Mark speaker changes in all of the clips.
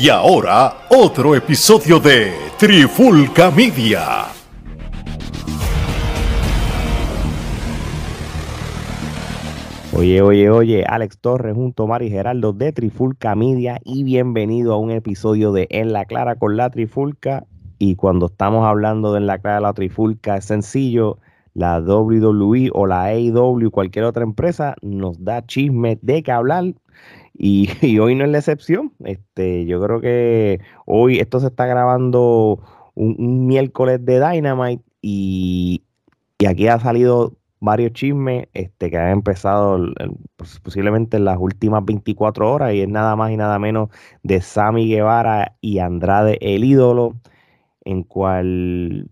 Speaker 1: Y ahora, otro episodio de Trifulca Media.
Speaker 2: Oye, oye, oye, Alex Torres junto a Mari Geraldo de Trifulca Media y bienvenido a un episodio de En la Clara con la Trifulca. Y cuando estamos hablando de En la Clara la Trifulca es sencillo, la WWE o la AEW, cualquier otra empresa, nos da chisme de qué hablar. Y, hoy no es la excepción. Este, yo creo que hoy esto se está grabando un, miércoles de Dynamite y, y aquí ha salido varios chismes este, que han empezado pues, posiblemente en las últimas 24 horas y es nada más y nada menos de Sammy Guevara y Andrade el ídolo, en cual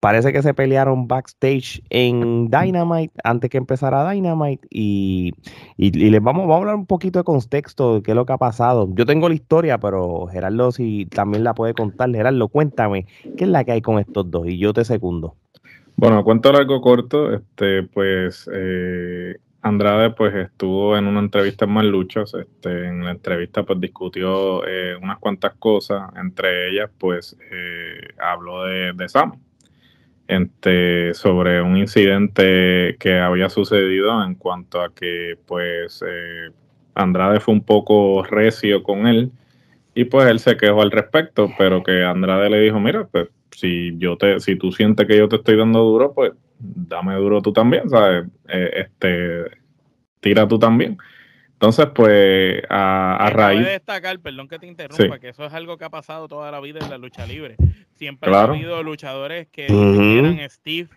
Speaker 2: parece que se pelearon backstage en Dynamite antes que empezara Dynamite y, y, les vamos, vamos, a hablar un poquito de contexto de qué es lo que ha pasado. Yo tengo la historia, pero Gerardo si también la puede contar. Gerardo, cuéntame, ¿qué es la que hay con estos dos? Y yo te segundo.
Speaker 3: Bueno, cuento algo corto, este, pues eh, Andrade pues estuvo en una entrevista en Más Luchas, este, en la entrevista pues discutió eh, unas cuantas cosas, entre ellas pues eh, habló de, de Sam, este, sobre un incidente que había sucedido en cuanto a que pues Andrade fue un poco recio con él y pues él se quejó al respecto, pero que Andrade le dijo, mira, pues si yo te, si tú sientes que yo te estoy dando duro, pues dame duro tú también, ¿sabes? Eh, este, tira tú también. Entonces, pues, a, raíz.
Speaker 4: de destacar, perdón que te interrumpa, que eso es algo que ha pasado toda la vida en la lucha libre. Siempre ha habido luchadores que eran Steve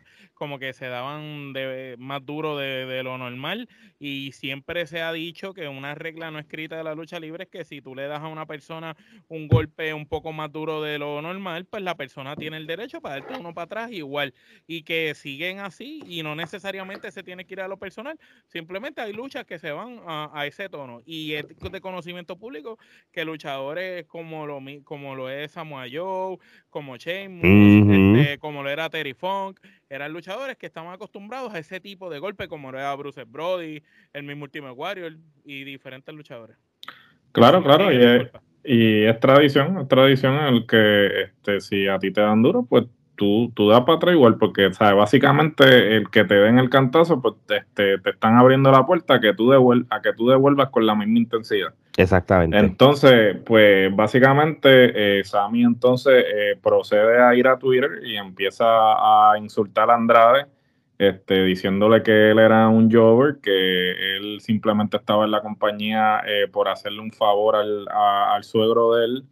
Speaker 4: como que se daban de, más duro de, lo normal y siempre se ha dicho que una regla no escrita de la lucha libre es que si tú le das a una persona un golpe un poco más duro de lo normal, pues la persona tiene el derecho para darte uno para atrás igual y que siguen así y no necesariamente se tiene que ir a lo personal, simplemente hay luchas que se van a, ese tono y es de conocimiento público que luchadores como lo, como lo es Samoa Joe, como Shane, este, como lo era Terry Funk, eran luchadores que estaban acostumbrados a ese tipo de golpe, como era Bruce Brody, el mismo Ultimate Warrior y diferentes luchadores.
Speaker 3: Claro, claro, y es, y es, tradición, es tradición el que este, si a ti te dan duro, pues tú, tú das para atrás igual, porque ¿sabes? básicamente el que te den el cantazo, pues te, te, están abriendo la puerta a que, tú a que tú devuelvas con la misma intensidad.
Speaker 2: Exactamente.
Speaker 3: Entonces, pues básicamente eh, Sammy entonces eh, procede a ir a Twitter y empieza a insultar a Andrade, este, diciéndole que él era un jobber, que él simplemente estaba en la compañía eh, por hacerle un favor al, al suegro de él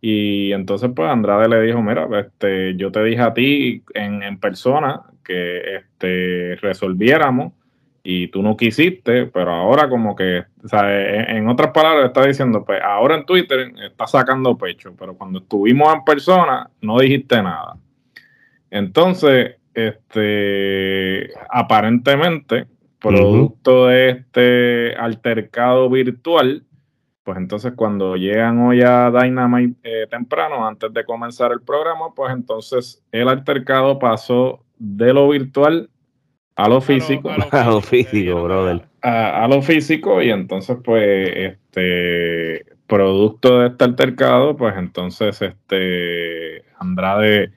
Speaker 3: y entonces, pues Andrade le dijo: Mira, este, yo te dije a ti en, en persona que este, resolviéramos y tú no quisiste, pero ahora, como que, o sea, en, en, otras palabras, está diciendo: Pues ahora en Twitter está sacando pecho, pero cuando estuvimos en persona no dijiste nada. Entonces, este, aparentemente, producto de este altercado virtual, pues entonces cuando llegan hoy a Dynamite eh, temprano, antes de comenzar el programa, pues entonces el altercado pasó de lo virtual a lo físico.
Speaker 2: A lo, físico, brother.
Speaker 3: A, lo físico y entonces pues este producto de este altercado, pues entonces este Andrade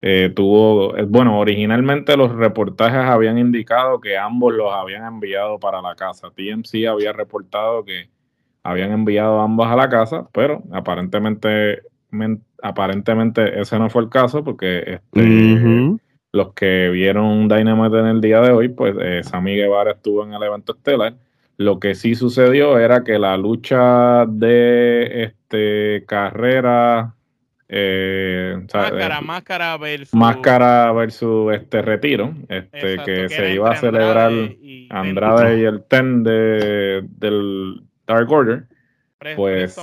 Speaker 3: eh, tuvo, eh, bueno, originalmente los reportajes habían indicado que ambos los habían enviado para la casa. TMC había reportado que habían enviado ambos a la casa, pero aparentemente, aparentemente ese no fue el caso porque este, los que vieron Dynamite en el día de hoy, pues eh, Sammy Guevara estuvo en el evento estelar. Lo que sí sucedió era que la lucha de este carrera
Speaker 4: eh, máscara, eh, máscara versus
Speaker 3: máscara versus este retiro, este que, se iba a celebrar Andrade y, el Ten de, del Dark Order, pues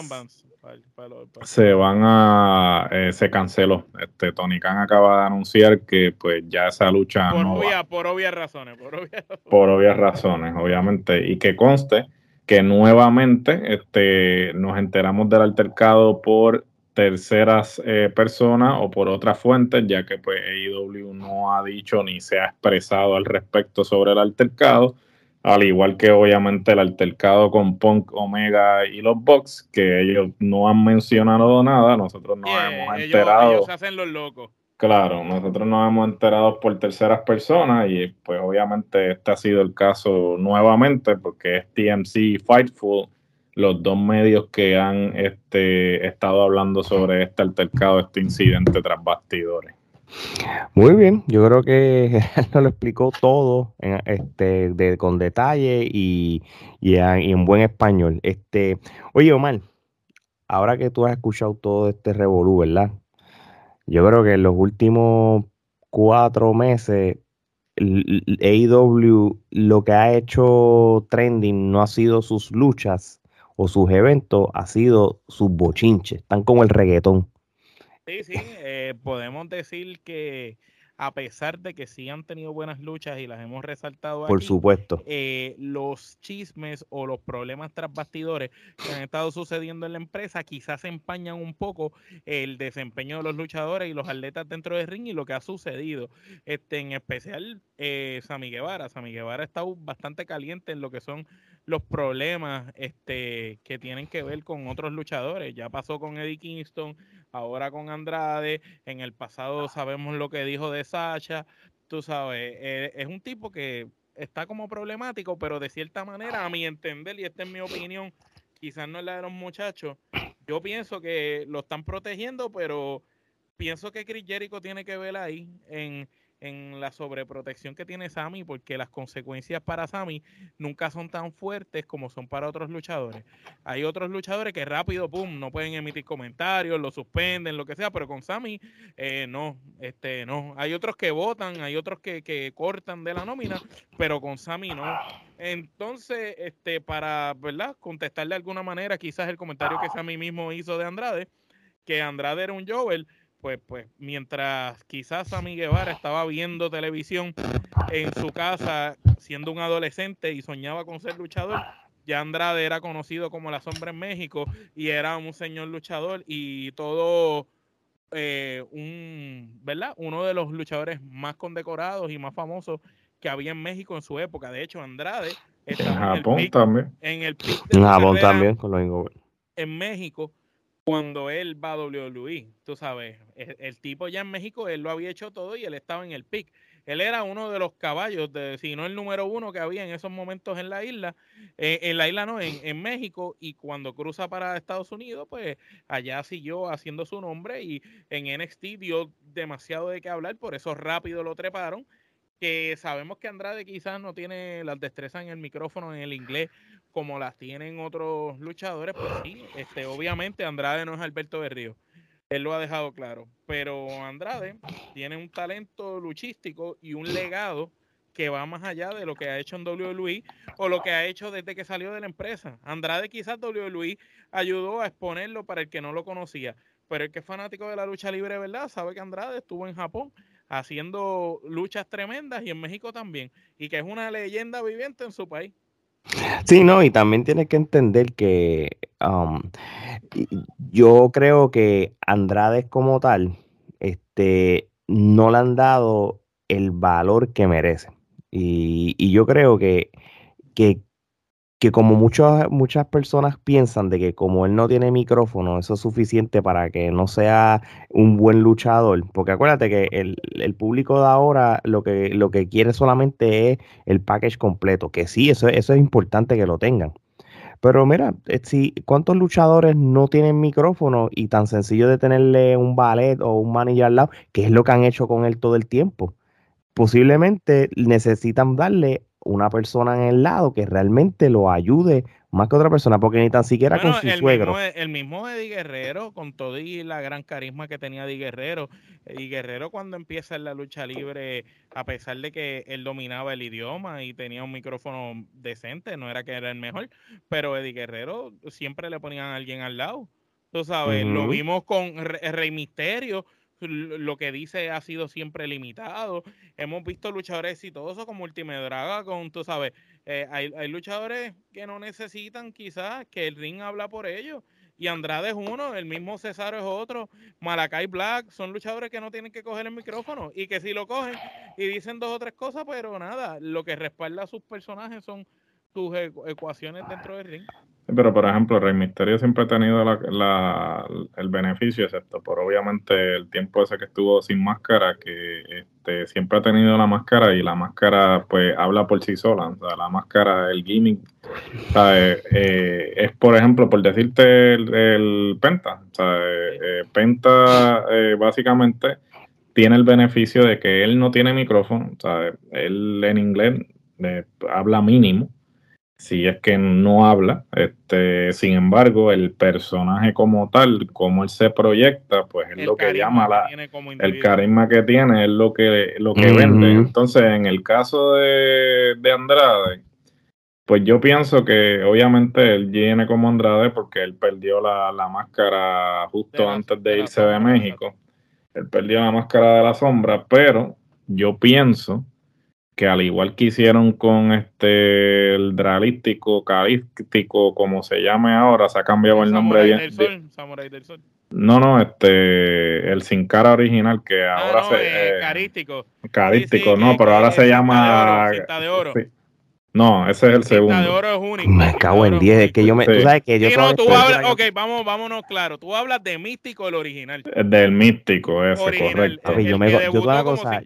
Speaker 3: se van a eh, se canceló. Este Tony Khan acaba de anunciar que pues ya esa lucha
Speaker 4: por,
Speaker 3: no
Speaker 4: por obvias razones,
Speaker 3: por obvias razones. obviamente, y que conste que nuevamente este nos enteramos del altercado por terceras eh, personas o por otras fuentes, ya que pues AEW no ha dicho ni se ha expresado al respecto sobre el altercado al igual que obviamente el altercado con Punk, Omega y los Bucks, que ellos no han mencionado nada, nosotros no hemos enterado.
Speaker 4: Ellos hacen los locos.
Speaker 3: Claro, nosotros nos hemos enterado por terceras personas y pues obviamente este ha sido el caso nuevamente porque es TMC y Fightful, los dos medios que han este, estado hablando sobre este altercado, este incidente tras bastidores.
Speaker 2: Muy bien, yo creo que nos lo explicó todo este, con detalle y, en buen español. Este, oye, Omar, ahora que tú has escuchado todo este revolú, ¿verdad? Yo creo que en los últimos cuatro meses, AEW lo que ha hecho trending no ha sido sus luchas o sus eventos, ha sido sus bochinches. Están como el reggaetón.
Speaker 4: Sí, sí, eh, podemos decir que a pesar de que sí han tenido buenas luchas y las hemos resaltado
Speaker 2: Por supuesto.
Speaker 4: Eh, los chismes o los problemas tras bastidores que han estado sucediendo en la empresa quizás empañan un poco el desempeño de los luchadores y los atletas dentro del ring y lo que ha sucedido. Este, en especial, eh, Sammy Guevara. Sammy Guevara ha estado bastante caliente en lo que son los problemas este, que tienen que ver con otros luchadores. Ya pasó con Eddie Kingston, ahora con Andrade, en el pasado sabemos lo que dijo de Sasha, tú sabes, eh, es un tipo que está como problemático, pero de cierta manera, a mi entender, y esta es mi opinión, quizás no es la de los muchachos, yo pienso que lo están protegiendo, pero pienso que Chris Jericho tiene que ver ahí en en la sobreprotección que tiene Sammy, porque las consecuencias para Sammy nunca son tan fuertes como son para otros luchadores. Hay otros luchadores que rápido, pum, no pueden emitir comentarios, lo suspenden, lo que sea, pero con Sammy eh, no, este, no. Hay otros que votan, hay otros que, que cortan de la nómina, pero con Sammy no. Entonces, este, para, ¿verdad? Contestarle de alguna manera, quizás el comentario que Sammy mismo hizo de Andrade, que Andrade era un Joel, pues, pues mientras quizás Sammy Guevara estaba viendo televisión en su casa siendo un adolescente y soñaba con ser luchador, ya Andrade era conocido como la sombra en México y era un señor luchador y todo eh, un, ¿verdad? Uno de los luchadores más condecorados y más famosos que había en México en su época. De hecho, Andrade
Speaker 3: estaba en Japón también.
Speaker 4: En el
Speaker 2: en Japón también con los
Speaker 4: En México cuando él va a WWE, tú sabes, el, tipo ya en México, él lo había hecho todo y él estaba en el pick. Él era uno de los caballos, si no el número uno que había en esos momentos en la isla, eh, en la isla no, en, México, y cuando cruza para Estados Unidos, pues allá siguió haciendo su nombre y en NXT dio demasiado de qué hablar, por eso rápido lo treparon que sabemos que Andrade quizás no tiene las destrezas en el micrófono en el inglés como las tienen otros luchadores, pues sí, este, obviamente Andrade no es Alberto Berrío. Él lo ha dejado claro. Pero Andrade tiene un talento luchístico y un legado que va más allá de lo que ha hecho en WWE o lo que ha hecho desde que salió de la empresa. Andrade quizás WWE ayudó a exponerlo para el que no lo conocía, pero el que es fanático de la lucha libre, ¿verdad? Sabe que Andrade estuvo en Japón haciendo luchas tremendas y en México también, y que es una leyenda viviente en su país.
Speaker 2: Sí, no, y también tienes que entender que um, yo creo que Andrade como tal, este, no le han dado el valor que merece. Y, y yo creo que, que que como muchas muchas personas piensan de que como él no tiene micrófono, eso es suficiente para que no sea un buen luchador. Porque acuérdate que el, público de ahora lo que, lo que quiere solamente es el package completo. Que sí, eso, eso es importante que lo tengan. Pero mira, eh, si, ¿cuántos luchadores no tienen micrófono y tan sencillo de tenerle un ballet o un manager al lado, que es lo que han hecho con él todo el tiempo? Posiblemente necesitan darle una persona en el lado que realmente lo ayude más que otra persona, porque ni tan siquiera con su
Speaker 4: el
Speaker 2: suegro.
Speaker 4: Mismo, el mismo Eddie Guerrero, con todo y la gran carisma que tenía Eddie Guerrero, y Guerrero cuando empieza en la lucha libre, a pesar de que él dominaba el idioma y tenía un micrófono decente, no era que era el mejor, pero Eddie Guerrero siempre le ponían a alguien al lado. Tú sabes, lo vimos con Rey Misterio, lo que dice ha sido siempre limitado. Hemos visto luchadores exitosos como Ultimate Draga, con, tú sabes, eh, hay, hay, luchadores que no necesitan quizás que el ring habla por ellos y Andrade es uno, el mismo Cesaro es otro, Malakai Black, son luchadores que no tienen que coger el micrófono y que si lo cogen y dicen dos o tres cosas, pero nada, lo que respalda a sus personajes son sus ecuaciones dentro del ring.
Speaker 3: Pero, por ejemplo, Rey Misterio siempre ha tenido la, el beneficio, excepto por obviamente el tiempo ese que estuvo sin máscara, que este, siempre ha tenido la máscara y la máscara pues habla por sí sola. O sea, la máscara, el gimmick, eh, es, por ejemplo, por decirte el, Penta. Eh, Penta eh, básicamente tiene el beneficio de que él no tiene micrófono. Sea, él en inglés habla mínimo si es que no habla. Este, sin embargo, el personaje como tal, como él se proyecta, pues es lo que llama la, el carisma que tiene, es lo que, lo que vende. Entonces, en el caso de, Andrade, pues yo pienso que obviamente él viene como Andrade porque él perdió la, máscara justo antes de irse de México. Él perdió la máscara de la sombra, pero yo pienso que al igual que hicieron con este el dralístico, calístico, como se llame ahora, se ha cambiado el, nombre
Speaker 4: del sol,
Speaker 3: No, no, este el sin cara original que ah, ahora se
Speaker 4: eh, carístico.
Speaker 3: Carístico, no, pero ahora se llama
Speaker 4: de oro.
Speaker 3: No, ese es el segundo.
Speaker 4: de oro es único.
Speaker 2: Me cago en 10, es que yo me. Tú sabes que yo.
Speaker 4: no, tú hablas, ok, vamos, vámonos claro. Tú hablas de Místico, el original.
Speaker 3: Del Místico, ese, correcto.
Speaker 2: El, yo me, yo, cosa,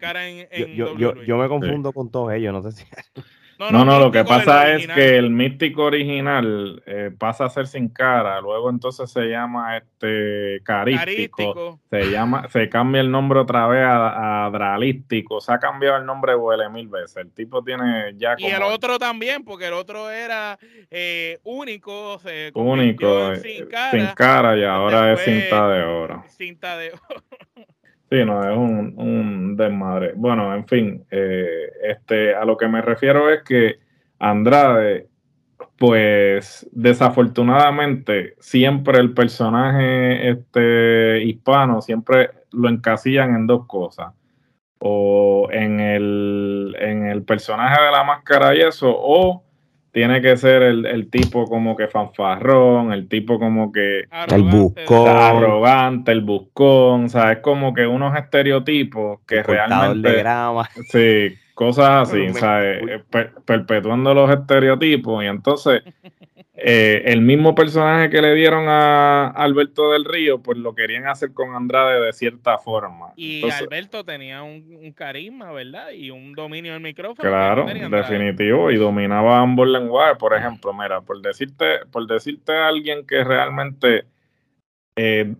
Speaker 2: yo, yo, yo, me confundo con todos ellos, no sé si.
Speaker 3: No, no, lo que pasa es que el místico original eh, pasa a ser sin cara, luego entonces se llama este carístico, se llama, se cambia el nombre otra vez a, dralístico, se ha cambiado el nombre huele mil veces, el tipo tiene ya
Speaker 4: Y el otro también, porque el otro era eh, único, se
Speaker 3: único, eh, sin, cara, sin cara y ahora es cinta de oro.
Speaker 4: Cinta de oro.
Speaker 3: Sí, no, es un, desmadre. Bueno, en fin, eh, este, a lo que me refiero es que Andrade, pues desafortunadamente, siempre el personaje este, hispano, siempre lo encasillan en dos cosas. O en el, en el personaje de la máscara y eso, o tiene que ser el, tipo como que fanfarrón, el tipo como que
Speaker 2: el buscón,
Speaker 3: arrogante, el buscón, o sea, es como que unos estereotipos que realmente
Speaker 2: de grama.
Speaker 3: sí, cosas así, o sea, eh, perpetuando los estereotipos y entonces eh, el mismo personaje que le dieron a Alberto del Río, pues lo querían hacer con Andrade de cierta forma.
Speaker 4: Y Alberto tenía un, carisma, ¿verdad? Y un dominio del micrófono.
Speaker 3: Claro, definitivo, y dominaba ambos lenguajes. Por ejemplo, mira, por decirte, por decirte a alguien que realmente eh,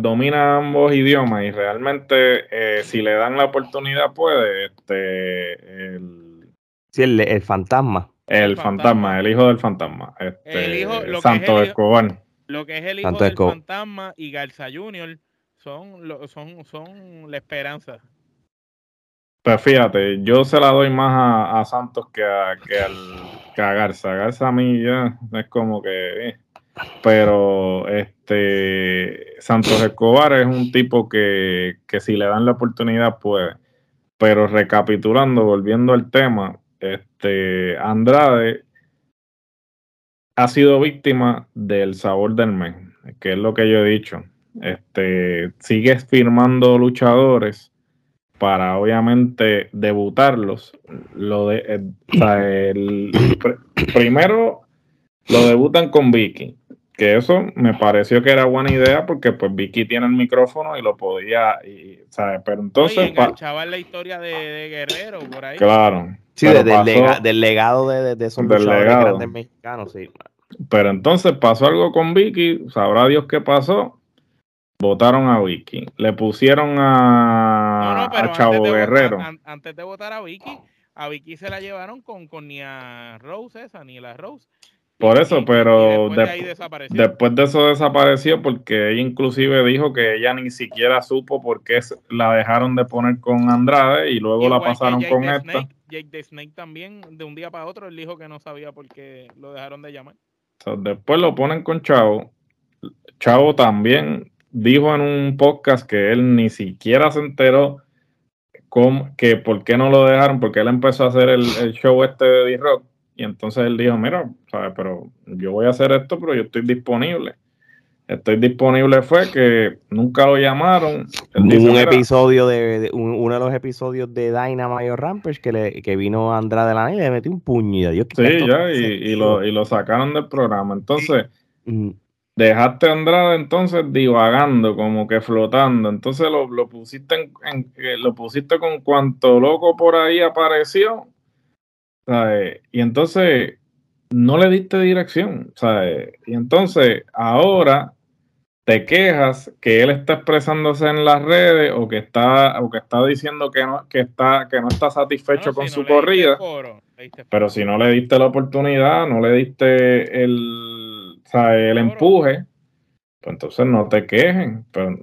Speaker 3: domina ambos idiomas y realmente eh, si le dan la oportunidad puede, este, el...
Speaker 2: Sí, el fantasma.
Speaker 3: El, fantasma, el hijo del fantasma. Este, el hijo, lo Santo que Escobar.
Speaker 4: Lo que es el hijo del fantasma y Garza Junior son, son, son la esperanza.
Speaker 3: Pues fíjate, yo se la doy más a, Santos que a, que, al, que a Garza. Garza a mí ya es como que... Eh. Pero este Santos Escobar es un tipo que, que si le dan la oportunidad puede. Pero recapitulando, volviendo al tema, este, Andrade ha sido víctima del sabor del mes, que es lo que yo he dicho. Este, sigues firmando luchadores para obviamente debutarlos. Lo de, eh, primero lo debutan con Vicky, que eso me pareció que era buena idea porque pues Vicky tiene el micrófono y lo podía, y, pero entonces...
Speaker 4: la historia de, Guerrero por ahí.
Speaker 3: Claro.
Speaker 2: Sí, del legado de, de esos grandes mexicanos, sí.
Speaker 3: Pero entonces pasó algo con Vicky, sabrá Dios qué pasó. Votaron a Vicky. Le pusieron a, a Chavo Guerrero.
Speaker 4: antes de votar a Vicky, a Vicky se la llevaron con, con ni a Rose esa, ni la Rose.
Speaker 3: Por eso, pero después, de eso desapareció porque ella inclusive dijo que ella ni siquiera supo por qué la dejaron de poner con Andrade y luego la pasaron con esta.
Speaker 4: Jake the Snake también, de un día para otro, él dijo que no sabía por qué lo dejaron de llamar.
Speaker 3: después lo ponen con Chavo. Chavo también dijo en un podcast que él ni siquiera se enteró que por qué no lo dejaron, porque él empezó a hacer el, el show este de D-Rock y entonces él dijo, mira, ¿sabes? pero yo voy a hacer esto, pero yo estoy disponible. Estoy disponible fue que nunca lo llamaron.
Speaker 2: un episodio de, uno de los episodios de Dynamite Rampage que, le, que vino Andrade la y le metió un puño.
Speaker 3: sí, ya, y, lo, y lo sacaron del programa. Entonces, dejaste a Andrade entonces divagando, como que flotando. Entonces lo, lo pusiste en, eh, lo pusiste con cuanto loco por ahí apareció. Y entonces no le diste dirección. Y entonces ahora te quejas que él está expresándose en las redes o que está, o que está diciendo que no, que está, que no está satisfecho con su corrida. pero si no le diste la oportunidad, no le diste el, el empuje, pues entonces no te quejen. Pero...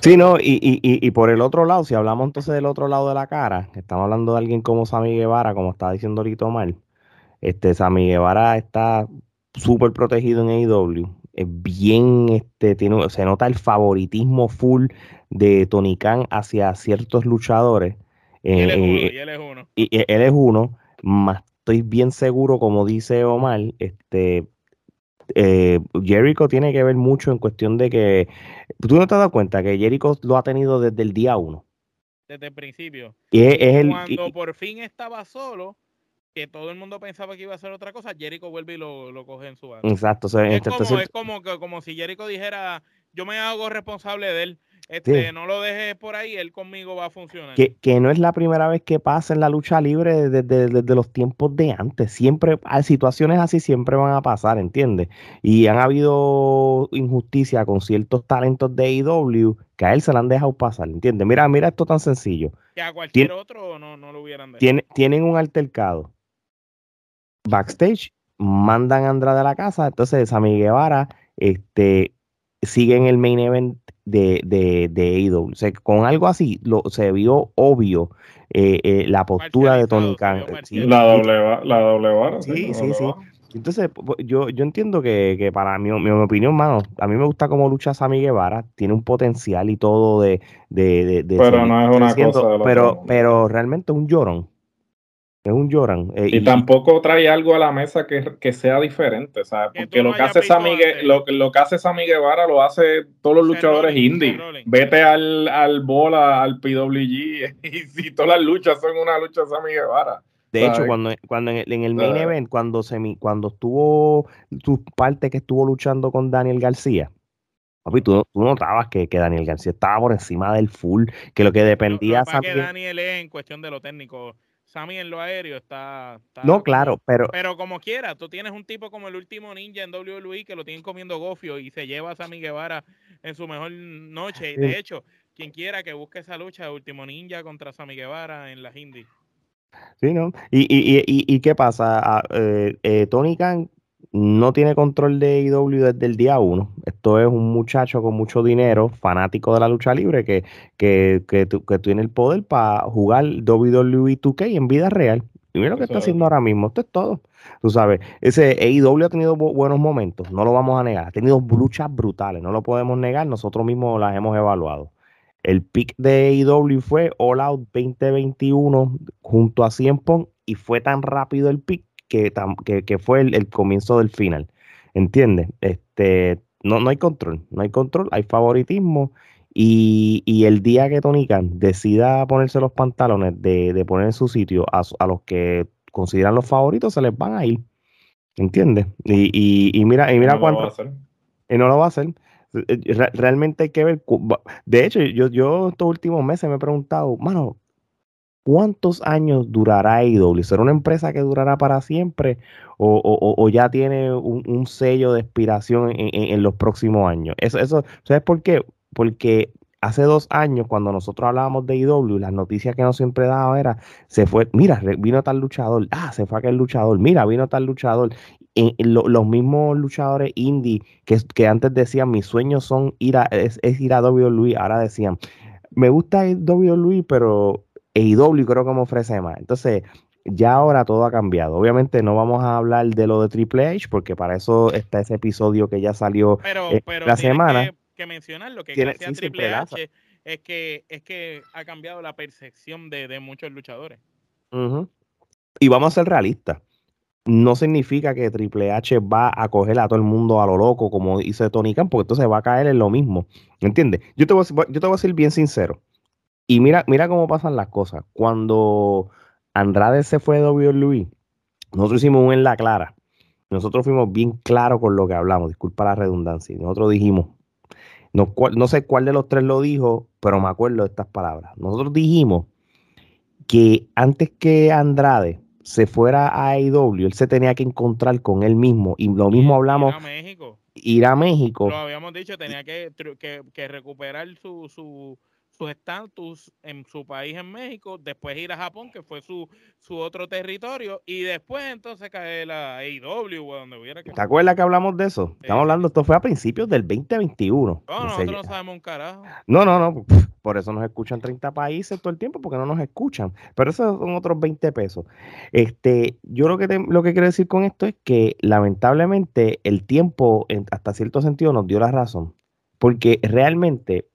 Speaker 2: Sí, no, y, y, y, por el otro lado, si hablamos entonces del otro lado de la cara, estamos hablando de alguien como Sammy Guevara, como está diciendo ahorita Omar, este Sammy Guevara está súper protegido en AEW es bien, este, tiene, se nota el favoritismo full de Tony Khan hacia ciertos luchadores.
Speaker 4: y, él es uno,
Speaker 2: y él es uno. más estoy bien seguro, como dice Omar, este, eh, Jericho tiene que ver mucho en cuestión de que, tú no te has dado cuenta que Jericho lo ha tenido desde el día uno.
Speaker 4: Desde el principio.
Speaker 2: Y es, el,
Speaker 4: Cuando por fin estaba solo, que todo el mundo pensaba que iba a hacer otra cosa, Jericho vuelve y lo, coge en su mano.
Speaker 2: Exacto.
Speaker 4: es, este, como, es como, como si Jericho dijera, yo me hago responsable de él. Este, No lo dejes por ahí, él conmigo va a funcionar.
Speaker 2: Que, que, no es la primera vez que pasa en la lucha libre desde, los tiempos de antes. Siempre, hay situaciones así siempre van a pasar, ¿entiendes? Y han habido injusticia con ciertos talentos de IW e que a él se le han dejado pasar, ¿entiendes? Mira, mira esto tan sencillo.
Speaker 4: Que a cualquier otro no, no lo hubieran
Speaker 2: dejado. tienen un altercado backstage, mandan a Andrade a la casa, entonces Sammy Guevara este, sigue en el main event de, de, de O sea, con algo así lo, se vio obvio eh, eh, la postura de Tony Khan.
Speaker 3: la doble, la doble
Speaker 2: Sí, sí, sí. Entonces, yo, yo entiendo que, para mi, mi, opinión, mano, a mí me gusta cómo lucha Sammy Guevara, tiene un potencial y todo de... de, de,
Speaker 3: pero no es una cosa.
Speaker 2: pero, pero realmente un llorón. Es un Joran.
Speaker 3: Eh, y, tampoco trae algo a la mesa que, sea diferente, ¿sabes? Porque lo que, hace Sammy, lo, lo, que hace Sammy Guevara lo hace todos los luchadores indie. Vete al, al Bola, al PWG, y si todas las luchas son una lucha de Sammy Guevara.
Speaker 2: De hecho, cuando, cuando en el, main event, cuando, se, cuando estuvo tu parte que estuvo luchando con Daniel García, Papi, tú, tú notabas que, que, Daniel García estaba por encima del full, que lo que dependía...
Speaker 4: No, que Daniel es en cuestión de lo técnico Sammy en lo aéreo está,
Speaker 2: no, claro, pero.
Speaker 4: Pero como quiera, tú tienes un tipo como el último ninja en WWE que lo tienen comiendo gofio y se lleva a Sammy Guevara en su mejor noche. Y de hecho, quien quiera que busque esa lucha, último ninja contra Sammy Guevara en las indies.
Speaker 2: Sí, ¿no? ¿Y, y, y, y qué pasa? Ah, eh, eh, Tony Khan no tiene control de IW desde el día uno. Esto es un muchacho con mucho dinero, fanático de la lucha libre, que, que, que, que tiene el poder para jugar WWE 2K en vida real. Y mira lo que está haciendo ahora mismo. Esto es todo. Tú sabes, ese AEW ha tenido buenos momentos, no lo vamos a negar. Ha tenido luchas brutales, no lo podemos negar. Nosotros mismos las hemos evaluado. El pick de AEW fue All Out 2021 junto a Cien Pong y fue tan rápido el pick que, que, fue el, comienzo del final. ¿Entiendes? Este, no, no hay control, no hay control, hay favoritismo. Y, el día que Tony Khan decida ponerse los pantalones de, poner en su sitio a, los que consideran los favoritos, se les van a ir. ¿Entiendes? Y, y, mira, y mira cuánto. Y no lo va a hacer. realmente hay que ver. De hecho, yo, yo estos últimos meses me he preguntado, mano, ¿Cuántos años durará IW? ¿Será una empresa que durará para siempre o, ya tiene un, sello de expiración en, los próximos años? Eso, eso, ¿Sabes por qué? Porque hace dos años, cuando nosotros hablábamos de IW, las noticias que nos siempre daba era, se fue, mira, vino tal luchador, ah, se fue aquel luchador, mira, vino tal luchador. Los mismos luchadores indie que, que, antes decían, mis sueños son ir a, es, ir a WWE, ahora decían, me gusta ir WWE, pero AEW creo que me ofrece más. Entonces, ya ahora todo ha cambiado. Obviamente no vamos a hablar de lo de Triple H, porque para eso está ese episodio que ya salió
Speaker 4: pero, eh, la semana. Que, que mencionar lo que tiene, Triple H es que, es que ha cambiado la percepción de, muchos luchadores.
Speaker 2: Y vamos a ser realistas. no significa que Triple H va a coger a todo el mundo a lo loco como hizo Tony Khan, porque entonces va a caer en lo mismo. ¿Entiendes? Yo te voy a, yo te voy a ser bien sincero. Y mira, mira cómo pasan las cosas. Cuando Andrade se fue de WWE, nosotros hicimos un en la clara. Nosotros fuimos bien claros con lo que hablamos, disculpa la redundancia. Nosotros dijimos, no, no sé cuál de los tres lo dijo, pero me acuerdo de estas palabras. Nosotros dijimos que antes que Andrade se fuera a AEW, él se tenía que encontrar con él mismo. Y lo mismo hablamos.
Speaker 4: Ir a México.
Speaker 2: Ir a México.
Speaker 4: Lo habíamos dicho, tenía que, que recuperar su, su, su estatus en su país en México, después ir a Japón, que fue su, su otro territorio, y después entonces caer la AEW o donde hubiera que.
Speaker 2: ¿Te acuerdas que hablamos de eso? Estamos hablando, esto fue a principios del 2021.
Speaker 4: No, nosotros no sabemos un carajo.
Speaker 2: No, no, no. Por eso nos escuchan 30 países todo el tiempo, porque no nos escuchan. Pero esos son otros 20 pesos. Este, yo lo que, lo que quiero decir con esto es que lamentablemente el tiempo, hasta cierto sentido, nos dio la razón. Porque realmente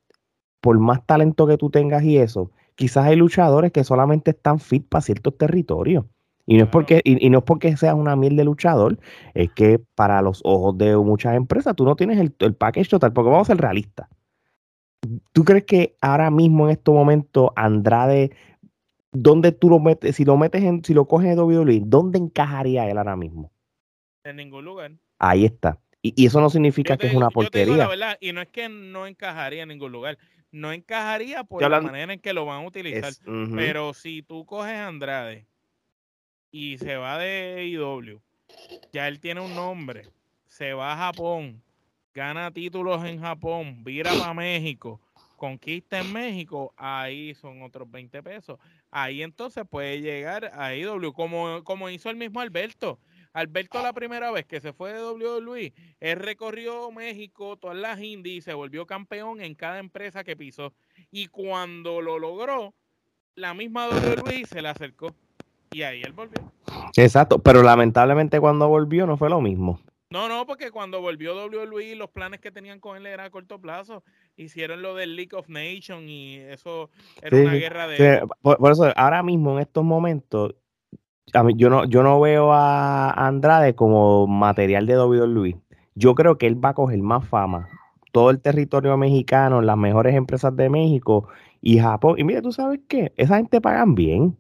Speaker 2: por más talento que tú tengas y eso, quizás hay luchadores que solamente están fit para ciertos territorios. Y no, es porque, y, no es porque seas una miel de luchador, es que para los ojos de muchas empresas tú no tienes el, el package total, porque vamos a ser realistas. ¿Tú crees que ahora mismo en este momento Andrade, dónde tú lo metes, si lo metes en, si lo coges en WWE, ¿dónde encajaría él ahora mismo?
Speaker 4: En ningún lugar.
Speaker 2: Ahí está. Y, eso no significa que es una porquería.
Speaker 4: la verdad, y no es que no encajaría en ningún lugar no encajaría por la manera en que lo van a utilizar. Pero si tú coges a Andrade y se va de IW, ya él tiene un nombre, se va a Japón, gana títulos en Japón, vira para México, conquista en México, ahí son otros 20 pesos. Ahí entonces puede llegar a IW, como, como hizo el mismo Alberto. Alberto la primera vez que se fue de WWE, él recorrió México, todas las indies, y se volvió campeón en cada empresa que pisó. Y cuando lo logró, la misma WWE se le acercó. Y ahí él volvió.
Speaker 2: Exacto, pero lamentablemente cuando volvió no fue lo mismo.
Speaker 4: No, no, porque cuando volvió WWE, los planes que tenían con él era a corto plazo. Hicieron lo del League of Nations y eso era una guerra de.
Speaker 2: por, eso, ahora mismo, en estos momentos, yo no, yo no veo a Andrade como material de WWE. Yo creo que él va a coger más fama. Todo el territorio mexicano, las mejores empresas de México y Japón. Y mira, tú sabes qué, esa gente pagan bien.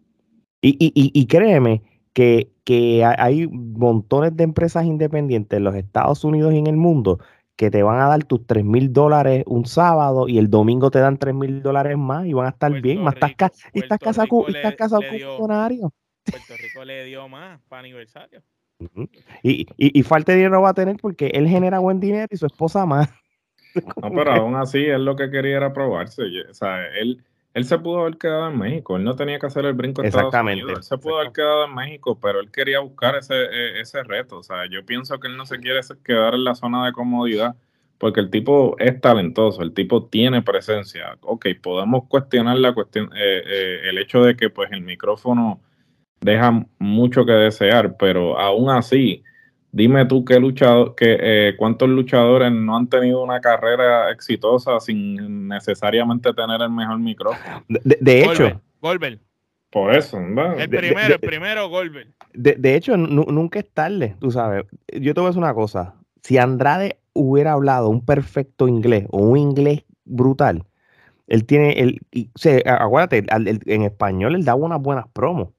Speaker 2: Y, y, y, créeme que, que hay montones de empresas independientes en los Estados Unidos y en el mundo que te van a dar tus 3 mil dólares un sábado y el domingo te dan 3 mil dólares más y van a estar bien. Más estás, estás casado con un.
Speaker 4: Puerto Rico le dio más para aniversario.
Speaker 2: y, y, falta de dinero va a tener porque él genera buen dinero y su esposa más.
Speaker 3: No, pero aún así, él lo que quería era probarse. O sea, él, él se pudo haber quedado en México. Él no tenía que hacer el brinco a Estados Unidos. Él se pudo haber quedado en México, pero él quería buscar ese, e, ese reto. O sea, yo pienso que él no se quiere quedar en la zona de comodidad porque el tipo es talentoso, el tipo tiene presencia. Ok, podemos cuestionar la cuestión, eh, eh, el hecho de que pues el micrófono deja mucho que desear, pero aún así, dime tú qué luchador, que, eh, cuántos luchadores no han tenido una carrera exitosa sin necesariamente tener el mejor micrófono.
Speaker 2: De, hecho,
Speaker 4: Goldberg.
Speaker 3: Por eso,
Speaker 4: El primero, el primero Goldberg.
Speaker 2: De, hecho, nunca es tarde, tú sabes. Yo te voy a decir una cosa. Si Andrade hubiera hablado un perfecto inglés o un inglés brutal, él tiene el, acuérdate, en español él daba unas buenas promos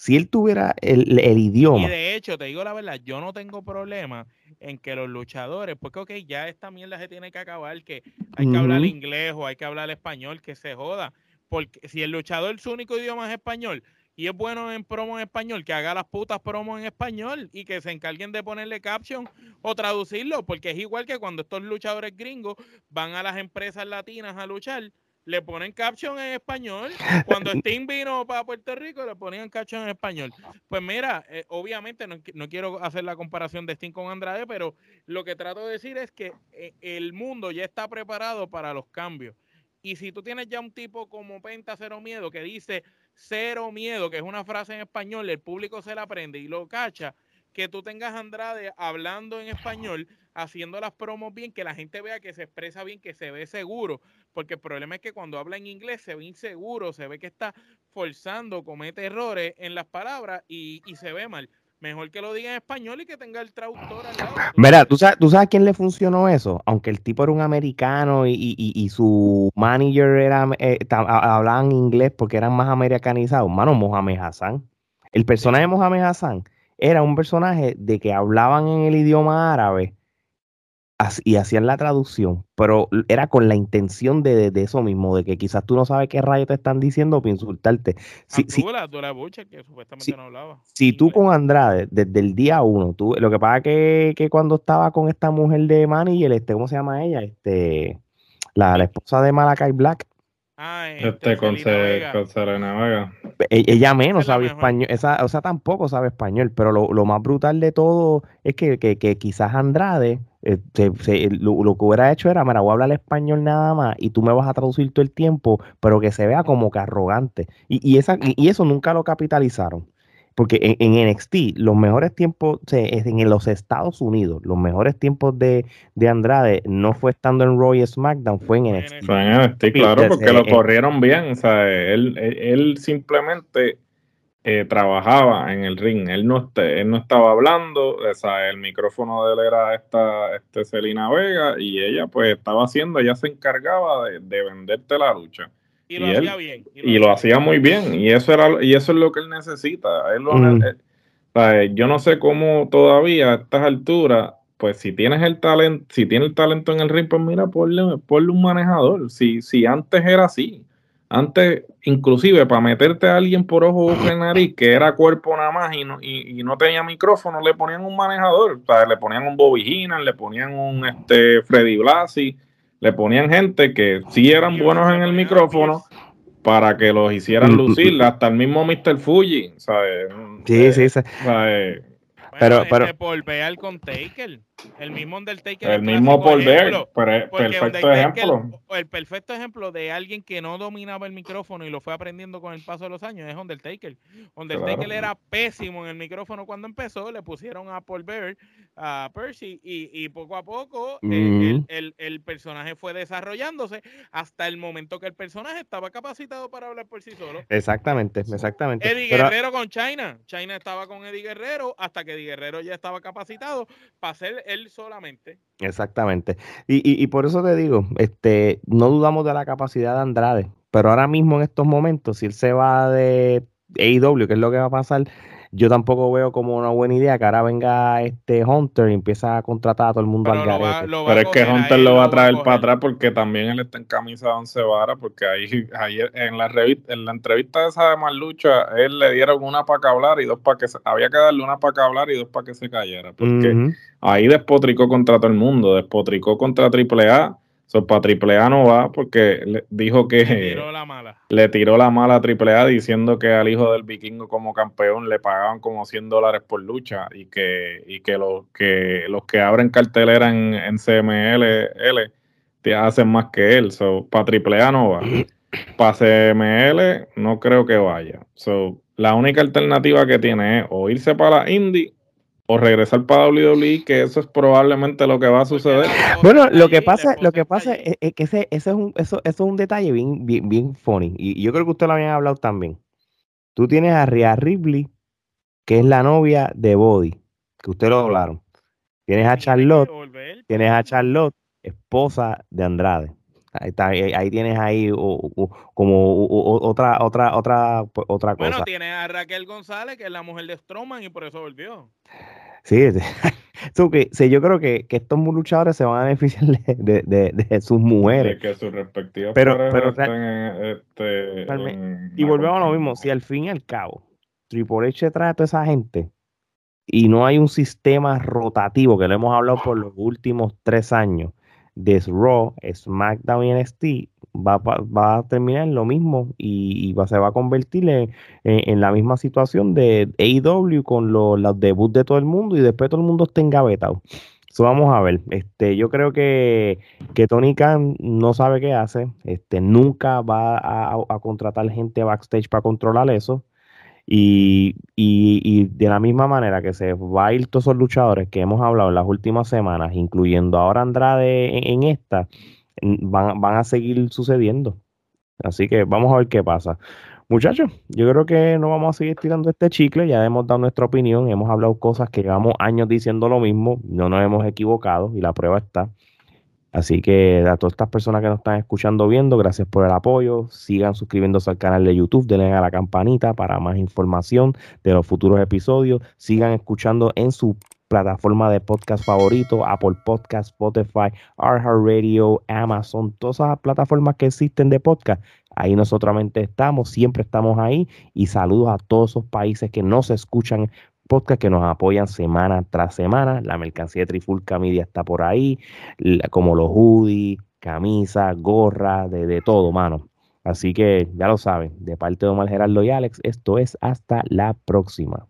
Speaker 2: si él tuviera el, idioma.
Speaker 4: Y de hecho, te digo la verdad, yo no tengo problema en que los luchadores, porque ok, ya esta mierda se tiene que acabar, que hay que hablar inglés o hay que hablar español, que se joda. Porque si el luchador su único idioma es español y es bueno en promo en español, que haga las putas promos en español y que se encarguen de ponerle caption o traducirlo, porque es igual que cuando estos luchadores gringos van a las empresas latinas a luchar le ponen caption en español. Cuando Sting vino para Puerto Rico, le ponían caption en español. Pues mira, eh, obviamente no, quiero hacer la comparación de Sting con Andrade, pero lo que trato de decir es que eh, el mundo ya está preparado para los cambios. Y si tú tienes ya un tipo como Penta Cero Miedo que dice cero miedo, que es una frase en español, el público se la aprende y lo cacha, que tú tengas Andrade hablando en español, haciendo las promos bien, que la gente vea que se expresa bien, que se ve seguro, porque el problema es que cuando habla en inglés se ve inseguro, se ve que está forzando, comete errores en las palabras y, se ve mal. mejor que lo diga en español y que tenga el traductor al lado.
Speaker 2: Mira, ¿tú sabes, ¿tú sabes a quién le funcionó eso? Aunque el tipo era un americano y, su manager era eh, hablaban inglés porque eran más americanizados. Mano, Mohamed Hassan. El personaje de Mohamed Hassan era un personaje de que hablaban en el idioma árabe y hacían la traducción, pero era con la intención de, eso mismo, de que quizás tú no sabes qué rayos te están diciendo para insultarte. Si, si, que supuestamente no hablaba. Si tú con Andrade, desde el día uno, tú, lo que pasa que, que cuando estaba con esta mujer de Manny, el, este, ¿cómo se llama ella? Este, la, la esposa de Malakai Black.
Speaker 3: Ah, este, con, Serena Vega.
Speaker 2: E, ella menos sabe español, esa, o sea, tampoco sabe español, pero lo, lo más brutal de todo es que, que, que quizás Andrade eh, lo, que hubiera hecho era, mira, voy a hablar español nada más y tú me vas a traducir todo el tiempo, pero que se vea como que arrogante. Y, y, esa, y eso nunca lo capitalizaron. Porque en, NXT, los mejores tiempos, en los Estados Unidos, los mejores tiempos de, Andrade no fue estando en Roy SmackDown, fue en NXT.
Speaker 3: Fue en NXT, claro, porque lo corrieron bien. O sea, él, él simplemente eh, trabajaba en el ring. Él no, este, él no estaba hablando, o sea, el micrófono de él era esta este Celina Vega y ella pues estaba haciendo, ella se encargaba de, venderte la lucha.
Speaker 4: Y, lo hacía bien.
Speaker 3: Y, lo, hacía muy bien. Y eso era y eso es lo que él necesita. Él eh, yo no sé cómo todavía a estas alturas, pues si tienes el talento, si tiene el talento en el ring, pues mira, ponle, ponle un manejador. Si, si antes era así. Antes, inclusive, para meterte a alguien por ojo, o nariz, que era cuerpo nada más y no, y, no tenía micrófono, le ponían un manejador. O sea, le ponían un Bobby le ponían un este, Freddy Blasi, le ponían gente que sí eran buenos en el micrófono para que los hicieran mm, lucir. Hasta el mismo Mr. Fuji, ¿sabes?
Speaker 2: Sí, sí, sí.
Speaker 4: pero, pero, por ver con Taker. El mismo Undertaker.
Speaker 3: El mismo Paul Bear, perfecto ejemplo.
Speaker 4: El perfecto ejemplo de alguien que no dominaba el micrófono y lo fue aprendiendo con el paso de los años es Undertaker. Undertaker era pésimo en el micrófono cuando empezó, le pusieron a Paul Bear, a Percy, y, poco a poco eh, el, personaje fue desarrollándose hasta el momento que el personaje estaba capacitado para hablar por sí solo.
Speaker 2: Exactamente, exactamente.
Speaker 4: Eddie Guerrero con China. China estaba con Eddie Guerrero hasta que Eddie Guerrero ya estaba capacitado para ser él solamente.
Speaker 2: Exactamente. Y, y, por eso te digo, este, no dudamos de la capacidad de Andrade, pero ahora mismo en estos momentos, si él se va de AEW, que es lo que va a pasar, yo tampoco veo como una buena idea que ahora venga este Hunter y empieza a contratar a todo el mundo al garete.
Speaker 3: Pero es que Hunter lo va a traer para atrás porque también él está en camisa de once varas, porque ahí, ayer en la revista, en la entrevista esa de Marlucha, él le dieron una para que hablar y dos para que se, había que darle una para que hablar y dos para que se cayera. Porque ahí despotricó contra todo el mundo, despotricó contra Triple A So, para AAA no va porque le dijo que
Speaker 4: le tiró la mala.
Speaker 3: Le tiró la mala a AAA diciendo que al hijo del vikingo como campeón le pagaban como 100 dólares por lucha y que, y que, los, que los que abren cartelera en, en CML te hacen más que él. So, para AAA no va. Para CML no creo que vaya. So, la única alternativa que tiene es o irse para la Indie o regresar para WWE, que eso es probablemente lo que va a suceder.
Speaker 2: Bueno, lo que pasa, lo que pasa es, que ese, es un, eso, es un detalle bien, bien, bien funny. Y yo creo que usted lo había hablado también. Tú tienes a Rhea Ripley, que es la novia de Body, que usted lo hablaron. Tienes a Charlotte, tienes a Charlotte, esposa de Andrade. Ahí, ahí, tienes ahí como otra otra otra otra cosa.
Speaker 4: Bueno, tienes a Raquel González, que es la mujer de Stroman y por eso volvió.
Speaker 2: Sí, que, yo creo que, que, estos luchadores se van a beneficiar de, de, de sus mujeres.
Speaker 3: que sus respectivas
Speaker 2: pero, pero este, y volvemos a lo mismo, si al fin y al cabo Triple H trae a toda esa gente y no hay un sistema rotativo que lo hemos hablado por los últimos tres años de Raw, SmackDown y NXT va, va, a terminar en lo mismo y, se va a convertir en, la misma situación de AEW con los debuts de todo el mundo y después todo el mundo está engavetado. Eso vamos a ver. Este, yo creo que, que Tony Khan no sabe qué hace. Este, nunca va a, contratar gente backstage para controlar eso. Y, y, de la misma manera que se va a ir todos esos luchadores que hemos hablado en las últimas semanas, incluyendo ahora Andrade en, esta, van, van, a seguir sucediendo. Así que vamos a ver qué pasa. Muchachos, yo creo que no vamos a seguir tirando este chicle, ya hemos dado nuestra opinión, hemos hablado cosas que llevamos años diciendo lo mismo, no nos hemos equivocado y la prueba está. Así que a todas estas personas que nos están escuchando, viendo, gracias por el apoyo. Sigan suscribiéndose al canal de YouTube, denle a la campanita para más información de los futuros episodios. Sigan escuchando en su plataforma de podcast favorito, Apple Podcast, Spotify, Radio, Amazon, todas esas plataformas que existen de podcast. Ahí nosotros estamos, siempre estamos ahí. Y saludos a todos esos países que nos escuchan podcast que nos apoyan semana tras semana. La mercancía de Trifulca Media está por ahí, como los hoodies, camisas, gorras, de, de todo, mano. Así que ya lo saben, de parte de Omar Gerardo y Alex, esto es hasta la próxima.